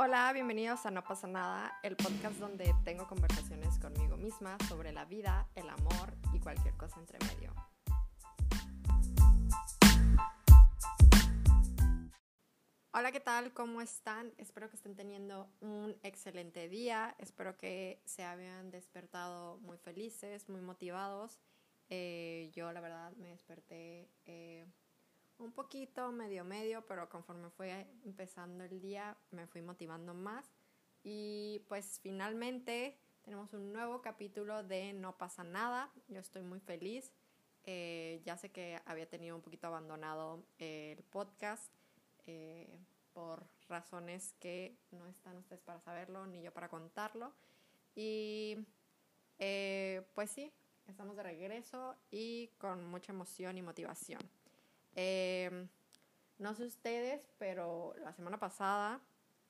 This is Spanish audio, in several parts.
Hola, bienvenidos a No pasa nada, el podcast donde tengo conversaciones conmigo misma sobre la vida, el amor y cualquier cosa entre medio. Hola, ¿qué tal? ¿Cómo están? Espero que estén teniendo un excelente día. Espero que se hayan despertado muy felices, muy motivados. Eh, yo, la verdad, me desperté eh, un poquito, medio medio, pero conforme fue empezando el día me fui motivando más. Y pues finalmente tenemos un nuevo capítulo de No pasa nada. Yo estoy muy feliz. Eh, ya sé que había tenido un poquito abandonado el podcast eh, por razones que no están ustedes para saberlo ni yo para contarlo. Y eh, pues sí, estamos de regreso y con mucha emoción y motivación. Em, no sé ustedes, pero la semana pasada,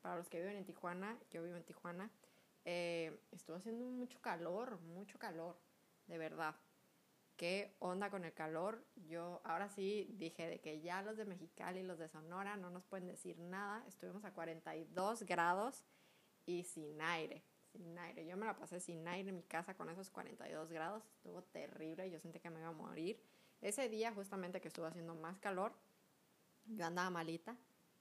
para los que viven en Tijuana, yo vivo en Tijuana, eh, estuvo haciendo mucho calor, mucho calor, de verdad. ¿Qué onda con el calor? Yo ahora sí dije de que ya los de Mexicali y los de Sonora no nos pueden decir nada. Estuvimos a 42 grados y sin aire, sin aire. Yo me la pasé sin aire en mi casa con esos 42 grados. Estuvo terrible, yo sentí que me iba a morir. Ese día justamente que estuvo haciendo más calor, yo andaba malita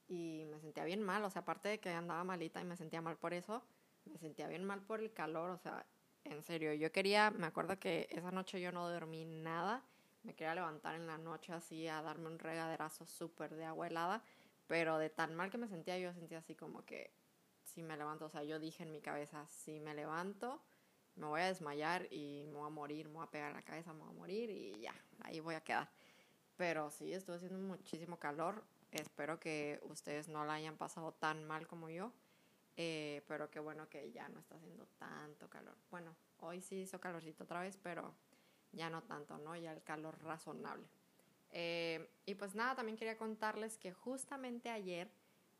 y me sentía bien mal, o sea, aparte de que andaba malita y me sentía mal por eso, me sentía bien mal por el calor, o sea, en serio, yo quería, me acuerdo que esa noche yo no dormí nada, me quería levantar en la noche así a darme un regaderazo súper de agua helada, pero de tan mal que me sentía, yo sentía así como que si me levanto, o sea, yo dije en mi cabeza, si me levanto, me voy a desmayar y me voy a morir, me voy a pegar la cabeza, me voy a morir y ya, ahí voy a quedar. Pero sí, estuvo haciendo muchísimo calor. Espero que ustedes no la hayan pasado tan mal como yo. Eh, pero qué bueno que ya no está haciendo tanto calor. Bueno, hoy sí hizo calorcito otra vez, pero ya no tanto, ¿no? Ya el calor razonable. Eh, y pues nada, también quería contarles que justamente ayer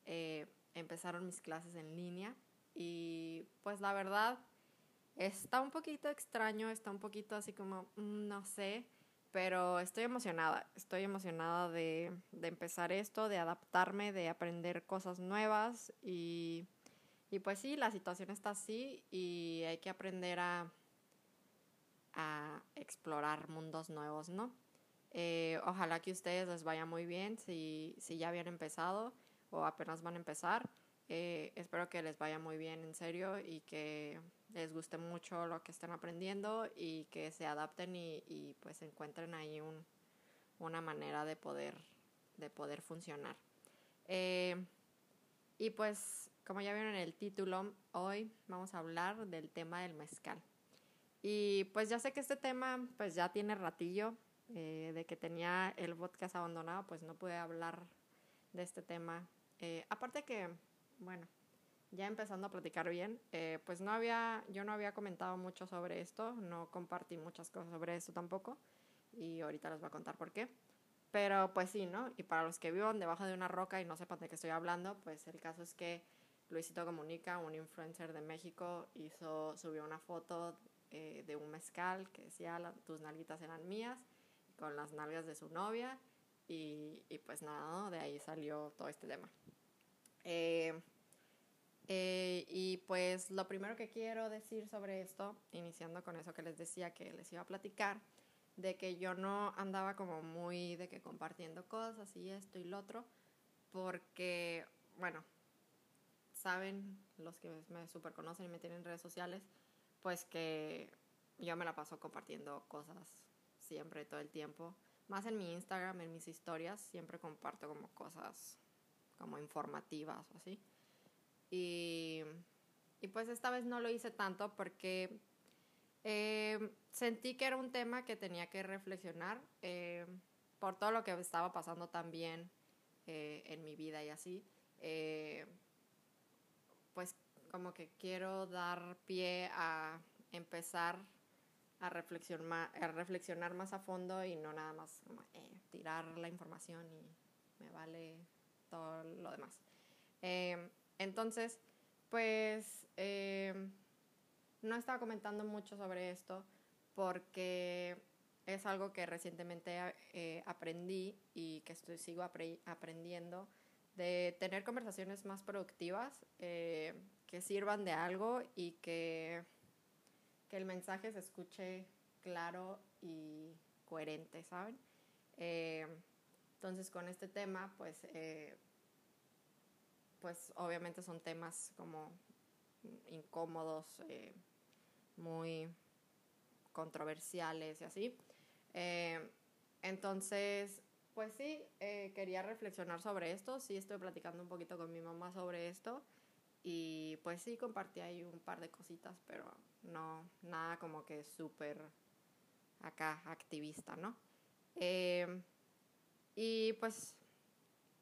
eh, empezaron mis clases en línea y pues la verdad Está un poquito extraño, está un poquito así como, mm, no sé, pero estoy emocionada, estoy emocionada de, empezar esto, de adaptarme, de aprender cosas nuevas y, y pues sí, la situación está así y hay que aprender a, a explorar mundos nuevos, ¿no? Eh, ojalá que ustedes les vaya muy bien si, si ya habían empezado o apenas van a empezar. Eh, espero que les vaya muy bien en serio y que les guste mucho lo que estén aprendiendo y que se adapten y, y pues encuentren ahí un, una manera de poder, de poder funcionar. Eh, y pues, como ya vieron en el título, hoy vamos a hablar del tema del mezcal. Y pues ya sé que este tema pues ya tiene ratillo eh, de que tenía el podcast abandonado, pues no pude hablar de este tema. Eh, aparte que, bueno, ya empezando a platicar bien, eh, pues no había, yo no había comentado mucho sobre esto, no compartí muchas cosas sobre esto tampoco, y ahorita les voy a contar por qué. Pero pues sí, ¿no? Y para los que vivan debajo de una roca y no sepan de qué estoy hablando, pues el caso es que Luisito Comunica, un influencer de México, hizo, subió una foto eh, de un mezcal que decía tus nalguitas eran mías, con las nalgas de su novia, y, y pues nada, ¿no? de ahí salió todo este tema. Eh, eh, y pues lo primero que quiero decir sobre esto, iniciando con eso que les decía que les iba a platicar, de que yo no andaba como muy de que compartiendo cosas y esto y lo otro, porque, bueno, saben los que me super conocen y me tienen en redes sociales, pues que yo me la paso compartiendo cosas siempre, todo el tiempo. Más en mi Instagram, en mis historias, siempre comparto como cosas como informativas o así. Y, y pues esta vez no lo hice tanto porque eh, sentí que era un tema que tenía que reflexionar eh, por todo lo que estaba pasando también eh, en mi vida y así. pues como que quiero dar pie a empezar a reflexionar, a reflexionar más a fondo y no nada más tirar la información y me vale todo lo demás. Entonces, pues eh, no estaba comentando mucho sobre esto porque es algo que recientemente eh, aprendí y que estoy, sigo aprendiendo de tener conversaciones más productivas, eh, que sirvan de algo y que, que el mensaje se escuche claro y coherente, ¿saben? Eh, entonces con este tema, pues, eh, pues obviamente son temas como incómodos, muy controversiales y así. entonces, pues sí, eh, quería reflexionar sobre esto. Sí, estoy platicando un poquito con mi mamá sobre esto. Y pues sí, compartí ahí un par de cositas, pero no, nada como que súper acá activista, ¿no? Y pues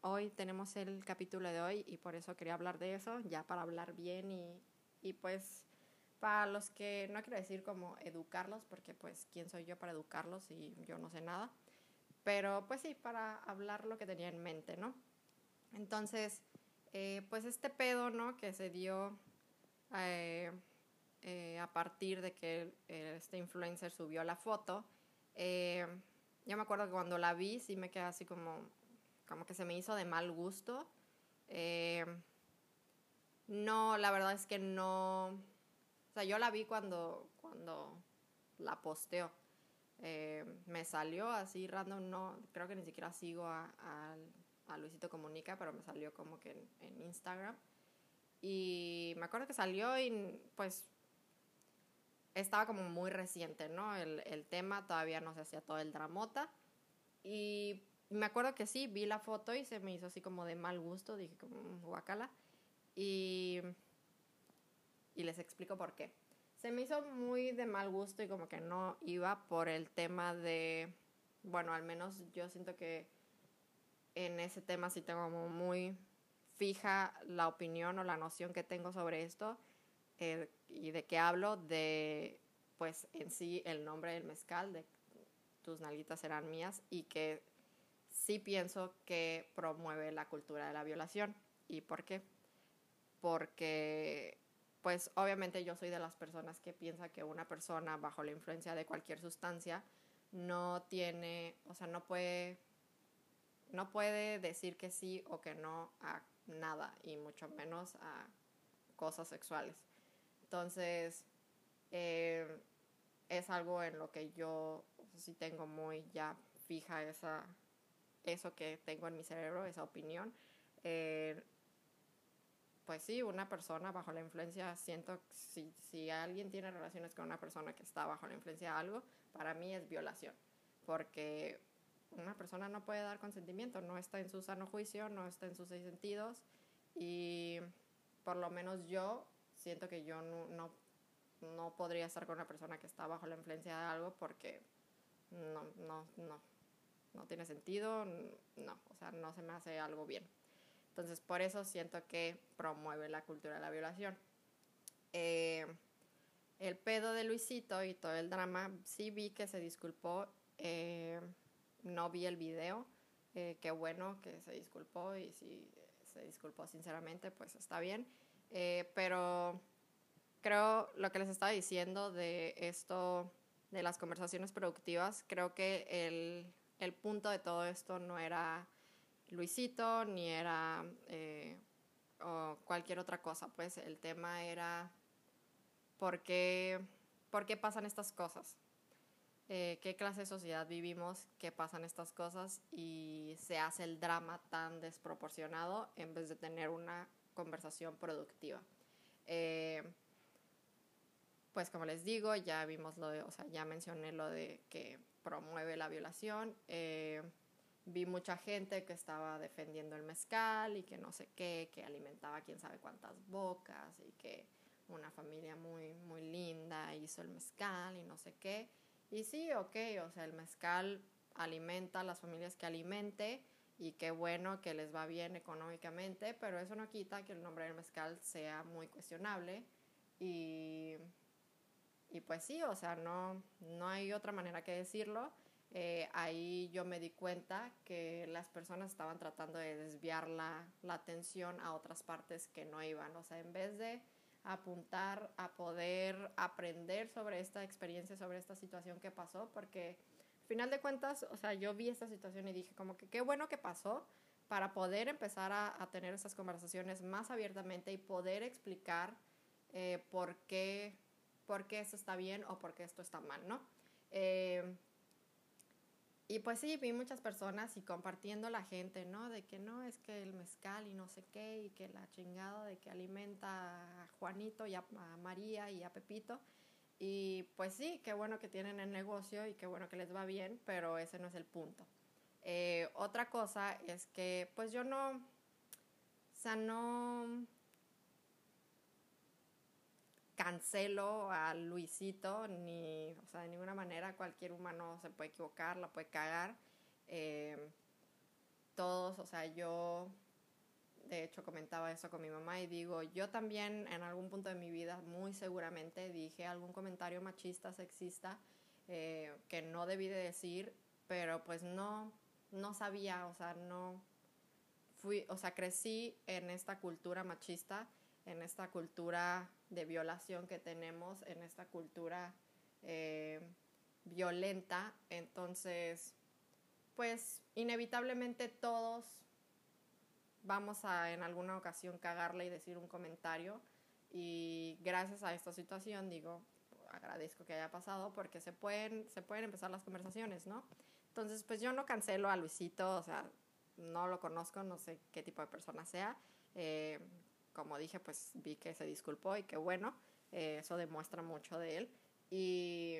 hoy tenemos el capítulo de hoy y por eso quería hablar de eso, ya para hablar bien y, y pues para los que no quiero decir como educarlos, porque pues quién soy yo para educarlos y yo no sé nada pero pues sí, para hablar lo que tenía en mente, ¿no? Entonces, eh, pues este pedo, ¿no? Que se dio eh, eh, a partir de que este influencer subió la foto. Yo me acuerdo que cuando la vi sí me quedé así como, como que se me hizo de mal gusto. no, la verdad es que no... O sea, yo la vi cuando, cuando la posteó. Eh, me salió así random, no, creo que ni siquiera sigo a, a, Luisito Comunica, pero me salió como que en, Instagram. Y me acuerdo que salió y pues estaba como muy reciente, ¿no? El, el tema todavía no se hacía todo el dramota. Y me acuerdo que sí, vi la foto y se me hizo así como de mal gusto, dije como mm, guacala. Y, y les explico por qué se me hizo muy de mal gusto y como que no iba por el tema de, bueno, al menos yo siento que en ese tema sí tengo como muy fija la opinión o la noción que tengo sobre esto eh, y de qué hablo, de pues en sí el nombre del mezcal, de tus nalguitas serán mías y que sí pienso que promueve la cultura de la violación. ¿Y por qué? Porque pues obviamente yo soy de las personas que piensa que una persona bajo la influencia de cualquier sustancia no tiene, o sea, no puede, no puede decir que sí o que no a nada y mucho menos a cosas sexuales. Entonces, eh, es algo en lo que yo sí tengo muy ya fija esa, eso que tengo en mi cerebro, esa opinión. Eh, pues sí, una persona bajo la influencia, siento si, si alguien tiene relaciones con una persona que está bajo la influencia de algo, para mí es violación, porque una persona no puede dar consentimiento, no está en su sano juicio, no está en sus seis sentidos y por lo menos yo siento que yo no, no, no podría estar con una persona que está bajo la influencia de algo porque no, no, no, no tiene sentido, no, o sea, no se me hace algo bien. Entonces, por eso siento que promueve la cultura de la violación. Eh, el pedo de Luisito y todo el drama, sí vi que se disculpó, eh, no vi el video, eh, qué bueno que se disculpó y si se disculpó sinceramente, pues está bien. Pero creo lo que les estaba diciendo de esto, de las conversaciones productivas, creo que el, el punto de todo esto no era Luisito, ni era eh, o cualquier otra cosa. Pues el tema era por qué, por qué pasan estas cosas. Eh, qué clase de sociedad vivimos, qué pasan estas cosas y se hace el drama tan desproporcionado en vez de tener una conversación productiva. Eh, pues como les digo, ya vimos lo de, o sea, ya mencioné lo de que promueve la violación vi mucha gente que estaba defendiendo el mezcal y que no sé qué, que alimentaba quién sabe cuántas bocas y que una familia muy, muy linda hizo el mezcal y no sé qué. Y sí, ok, o sea, el mezcal alimenta las familias que alimente y qué bueno que les va bien económicamente, pero eso no quita que el nombre del mezcal sea muy cuestionable y, y pues sí, o sea, no, no hay otra manera que decirlo eh, ahí yo me di cuenta que las personas estaban tratando de desviar la, la, atención a otras partes que no iban. O sea, en vez de apuntar a poder aprender sobre esta experiencia, sobre esta situación que pasó, porque final de cuentas, o sea, yo vi esta situación y dije como que qué bueno que pasó, para poder empezar a, tener esas conversaciones más abiertamente y poder explicar eh, por, qué, por qué esto está bien o por qué esto está mal, ¿no? Eh, y pues sí, vi muchas personas y compartiendo la gente, ¿no? De que no, es que el mezcal y no sé qué, y que la chingada de que alimenta a Juanito y a, María y a Pepito. Y pues sí, qué bueno que tienen el negocio y qué bueno que les va bien, pero ese no es el punto. Eh, otra cosa es que pues yo no, o sea, no, cancelo a Luisito, ni, o sea, de ninguna manera cualquier humano se puede equivocar, la puede cagar. Eh, todos, o sea, yo de hecho comentaba eso con mi mamá y digo, yo también en algún punto de mi vida muy seguramente dije algún comentario machista, sexista, eh, que no debí de decir, pero pues no, no sabía, o sea, no fui, o sea, crecí en esta cultura machista, en esta cultura de violación que tenemos en esta cultura eh, violenta. Entonces, pues inevitablemente todos vamos a en alguna ocasión cagarle y decir un comentario. Y gracias a esta situación, digo, agradezco que haya pasado porque se pueden, se pueden empezar las conversaciones, ¿no? Entonces, pues yo no cancelo a Luisito, o sea, no lo conozco, no sé qué tipo de persona sea. Eh, como dije, pues vi que se disculpó y que bueno, eh, eso demuestra mucho de él. Y,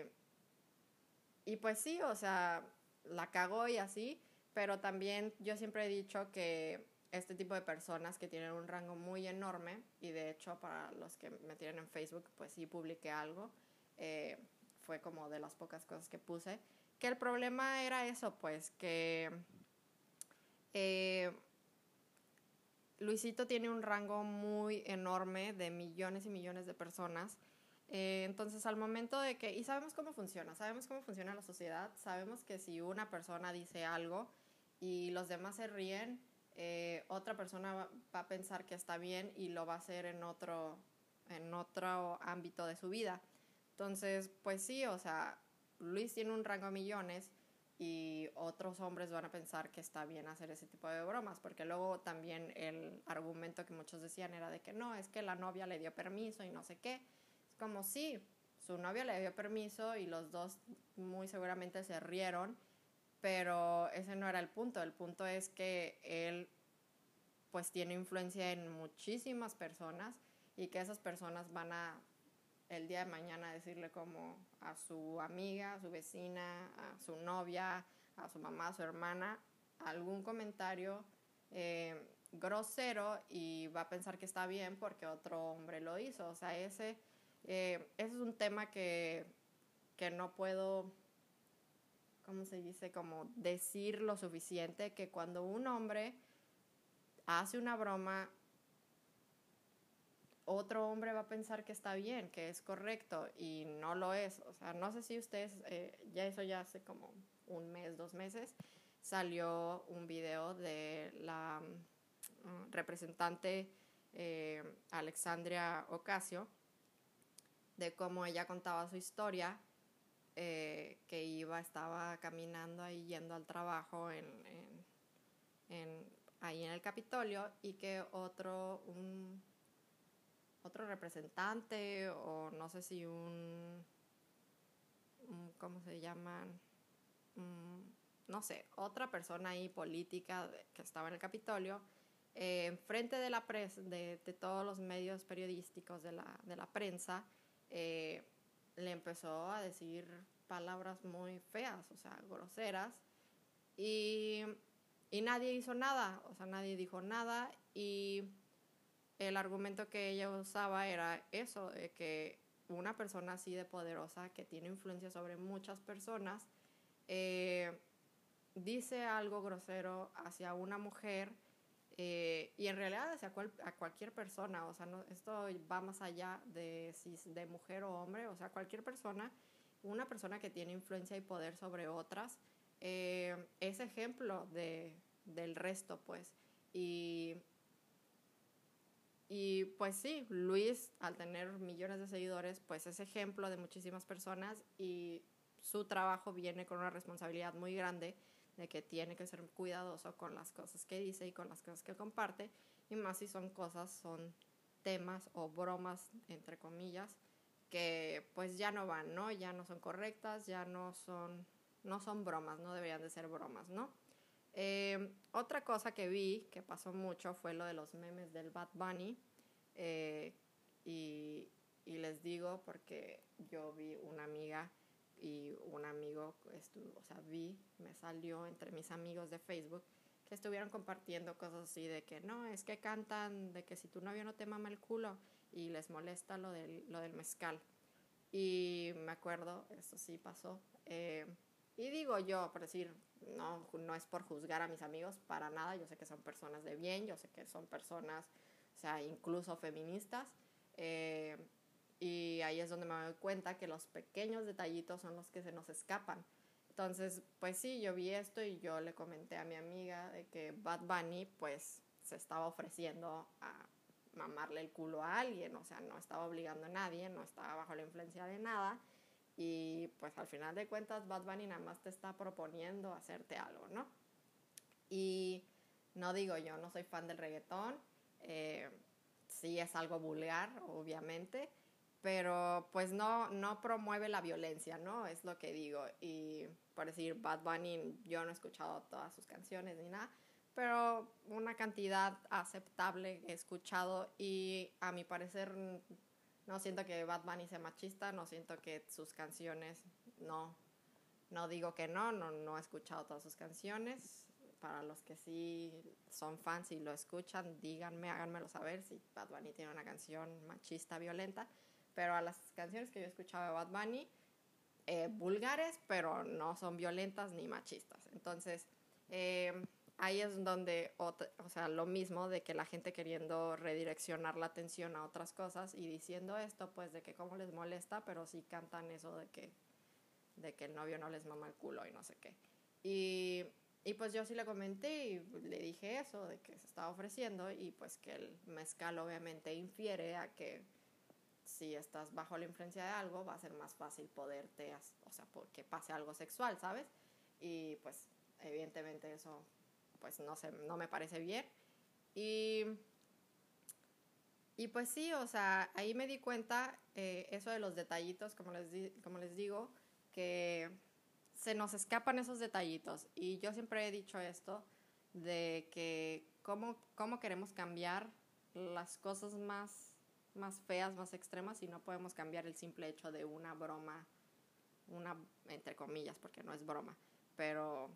y pues sí, o sea, la cagó y así, pero también yo siempre he dicho que este tipo de personas que tienen un rango muy enorme, y de hecho para los que me tienen en Facebook, pues sí publiqué algo, eh, fue como de las pocas cosas que puse, que el problema era eso, pues que eh, Luisito tiene un rango muy enorme de millones y millones de personas. Eh, entonces, al momento de que, y sabemos cómo funciona, sabemos cómo funciona la sociedad, sabemos que si una persona dice algo y los demás se ríen, eh, otra persona va, a pensar que está bien y lo va a hacer en otro, en otro ámbito de su vida. Entonces, pues sí, o sea, Luis tiene un rango de millones y otros hombres van a pensar que está bien hacer ese tipo de bromas, porque luego también el argumento que muchos decían era de que no, es que la novia le dio permiso y no sé qué. Es como sí, su novia le dio permiso y los dos muy seguramente se rieron, pero ese no era el punto, el punto es que él pues tiene influencia en muchísimas personas y que esas personas van a el día de mañana decirle como a su amiga, a su vecina, a su novia, a su mamá, a su hermana, algún comentario eh, grosero y va a pensar que está bien porque otro hombre lo hizo. O sea, ese, eh, ese es un tema que, que no puedo, ¿cómo se dice? Como decir lo suficiente que cuando un hombre hace una broma otro hombre va a pensar que está bien, que es correcto y no lo es. O sea, no sé si ustedes, eh, ya eso ya hace como un mes, dos meses, salió un video de la mm, representante eh, Alexandria Ocasio, de cómo ella contaba su historia, eh, que iba, estaba caminando ahí yendo al trabajo en, en, ahí en el Capitolio y que otro, un otro representante o no sé si un, ¿cómo se llaman? no sé, otra persona ahí política que estaba en el Capitolio, eh, enfrente de la prensa, de, todos los medios periodísticos de la, de la prensa, eh, le empezó a decir palabras muy feas, o sea, groseras, y, y nadie hizo nada, o sea, nadie dijo nada, y el argumento que ella usaba era eso, de que una persona así de poderosa, que tiene influencia sobre muchas personas, eh, dice algo grosero hacia una mujer eh, y en realidad hacia a cualquier persona, o sea, no, esto va más allá de si de mujer o hombre, o sea, cualquier persona, una persona que tiene influencia y poder sobre otras, eh, es ejemplo de, del resto, pues. Y y pues sí, Luis, al tener millones de seguidores, pues es ejemplo de muchísimas personas y su trabajo viene con una responsabilidad muy grande de que tiene que ser cuidadoso con las cosas que dice y con las cosas que comparte, y más si son cosas, son temas o bromas, entre comillas, que pues ya no van, ¿no? Ya no son correctas, ya no son, no son bromas, no deberían de ser bromas, ¿no? Eh, otra cosa que vi que pasó mucho fue lo de los memes del Bad Bunny. Eh, y, y, les digo porque yo vi una amiga y un amigo, o sea, vi, me salió entre mis amigos de Facebook que estuvieron compartiendo cosas así de que no, es que cantan de que si tu novio no te mama el culo y les molesta lo del, lo del mezcal. Y me acuerdo, eso sí pasó. Eh, y digo yo, por decir, no, no es por juzgar a mis amigos, para nada, yo sé que son personas de bien, yo sé que son personas, o sea, incluso feministas. Eh, y ahí es donde me doy cuenta que los pequeños detallitos son los que se nos escapan. Entonces, pues sí, yo vi esto y yo le comenté a mi amiga de que Bad Bunny pues se estaba ofreciendo a mamarle el culo a alguien, o sea, no estaba obligando a nadie, no estaba bajo la influencia de nada y pues al final de cuentas Bad Bunny nada más te está proponiendo hacerte algo, ¿no? Y no digo yo, no soy fan del reggaetón, eh, sí es algo vulgar, obviamente, pero pues no, no promueve la violencia, ¿no? Es lo que digo. Y por decir, Bad Bunny, yo no he escuchado todas sus canciones ni nada, pero una cantidad aceptable he escuchado y a mi parecer no siento que Bad Bunny sea machista, no siento que sus canciones, no, no digo que no, no, no he escuchado todas sus canciones. Para los que sí son fans y lo escuchan, díganme, háganmelo saber si Bad Bunny tiene una canción machista, violenta pero a las canciones que yo escuchaba de Bad Bunny, eh, vulgares, pero no son violentas ni machistas. Entonces, eh, ahí es donde, o sea, lo mismo de que la gente queriendo redireccionar la atención a otras cosas y diciendo esto, pues de que cómo les molesta, pero sí cantan eso de que, de que el novio no les mama el culo y no sé qué. Y, y pues yo sí le comenté y le dije eso, de que se estaba ofreciendo y pues que el mezcal obviamente infiere a que si estás bajo la influencia de algo, va a ser más fácil poderte, o sea, que pase algo sexual, ¿sabes? Y pues evidentemente eso pues no, sé, no me parece bien. Y, y pues sí, o sea, ahí me di cuenta eh, eso de los detallitos, como les, como les digo, que se nos escapan esos detallitos. Y yo siempre he dicho esto, de que cómo, cómo queremos cambiar las cosas más más feas, más extremas y no podemos cambiar el simple hecho de una broma, una entre comillas, porque no es broma, pero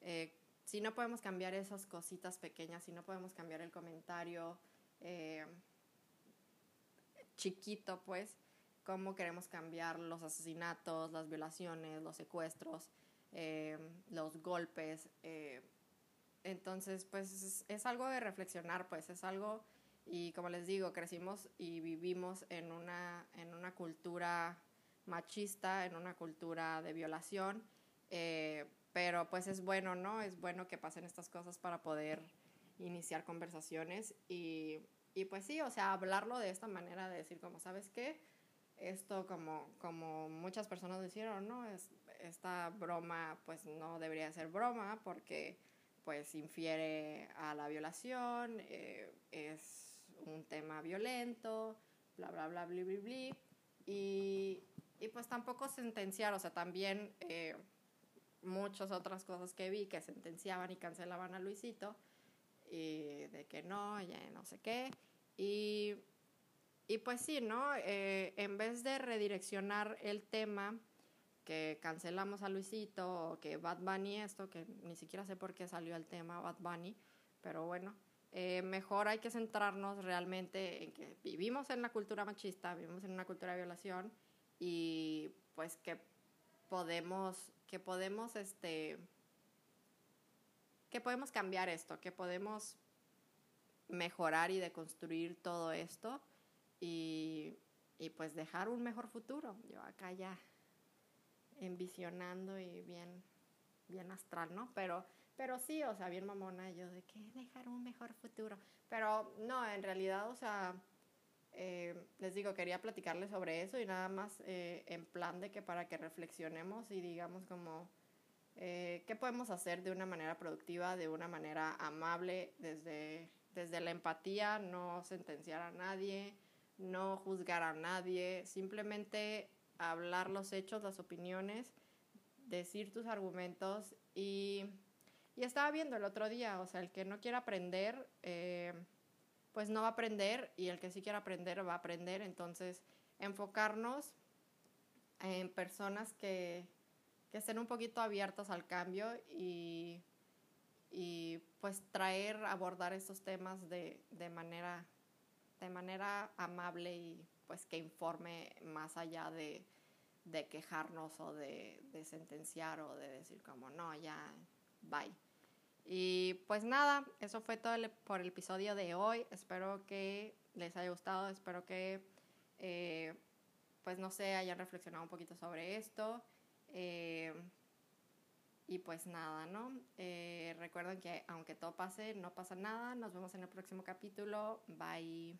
eh, si no podemos cambiar esas cositas pequeñas, si no podemos cambiar el comentario eh, chiquito, pues, cómo queremos cambiar los asesinatos, las violaciones, los secuestros, eh, los golpes. entonces, pues es algo de reflexionar, pues es algo y como les digo, crecimos y vivimos en una, en una cultura machista, en una cultura de violación, eh, pero pues es bueno, ¿no? Es bueno que pasen estas cosas para poder iniciar conversaciones y, y pues sí, o sea, hablarlo de esta manera, de decir como, ¿sabes qué? Esto como, como muchas personas dijeron, ¿no? Es, esta broma pues no debería ser broma porque pues infiere a la violación, eh, es un tema violento, bla, bla, bla, bla, bla, bla. Y, y pues tampoco sentenciar, o sea, también eh, muchas otras cosas que vi que sentenciaban y cancelaban a Luisito, y de que no, ya no sé qué. Y, y pues sí, ¿no? Eh, en vez de redireccionar el tema, que cancelamos a Luisito o que Bad Bunny esto, que ni siquiera sé por qué salió el tema Bad Bunny, pero bueno, eh, mejor hay que centrarnos realmente en que vivimos en la cultura machista, vivimos en una cultura de violación y pues que podemos, que podemos, este, que podemos cambiar esto, que podemos mejorar y deconstruir todo esto y, y pues dejar un mejor futuro. Yo acá ya envisionando y bien, bien astral, ¿no? Pero pero sí, o sea, bien mamona yo de que dejar un mejor futuro. Pero no, en realidad, o sea, eh, les digo, quería platicarles sobre eso y nada más eh, en plan de que para que reflexionemos y digamos como, Eh, ¿Qué podemos hacer de una manera productiva, de una manera amable, desde, desde la empatía, no sentenciar a nadie, no juzgar a nadie, simplemente hablar los hechos, las opiniones, decir tus argumentos y, y estaba viendo el otro día, o sea, el que no quiera aprender, eh, pues no va a aprender y el que sí quiera aprender va a aprender, entonces enfocarnos en personas que, que estén un poquito abiertas al cambio y, y pues traer, abordar estos temas de, de, manera, de manera amable y pues que informe más allá de, de quejarnos o de, de, sentenciar o de decir como no, ya, bye. Y pues nada, eso fue todo por el episodio de hoy. Espero que les haya gustado, espero que eh, pues no sé, hayan reflexionado un poquito sobre esto. Eh, y pues nada, ¿no? Eh, recuerden que aunque todo pase, no pasa nada. Nos vemos en el próximo capítulo. Bye.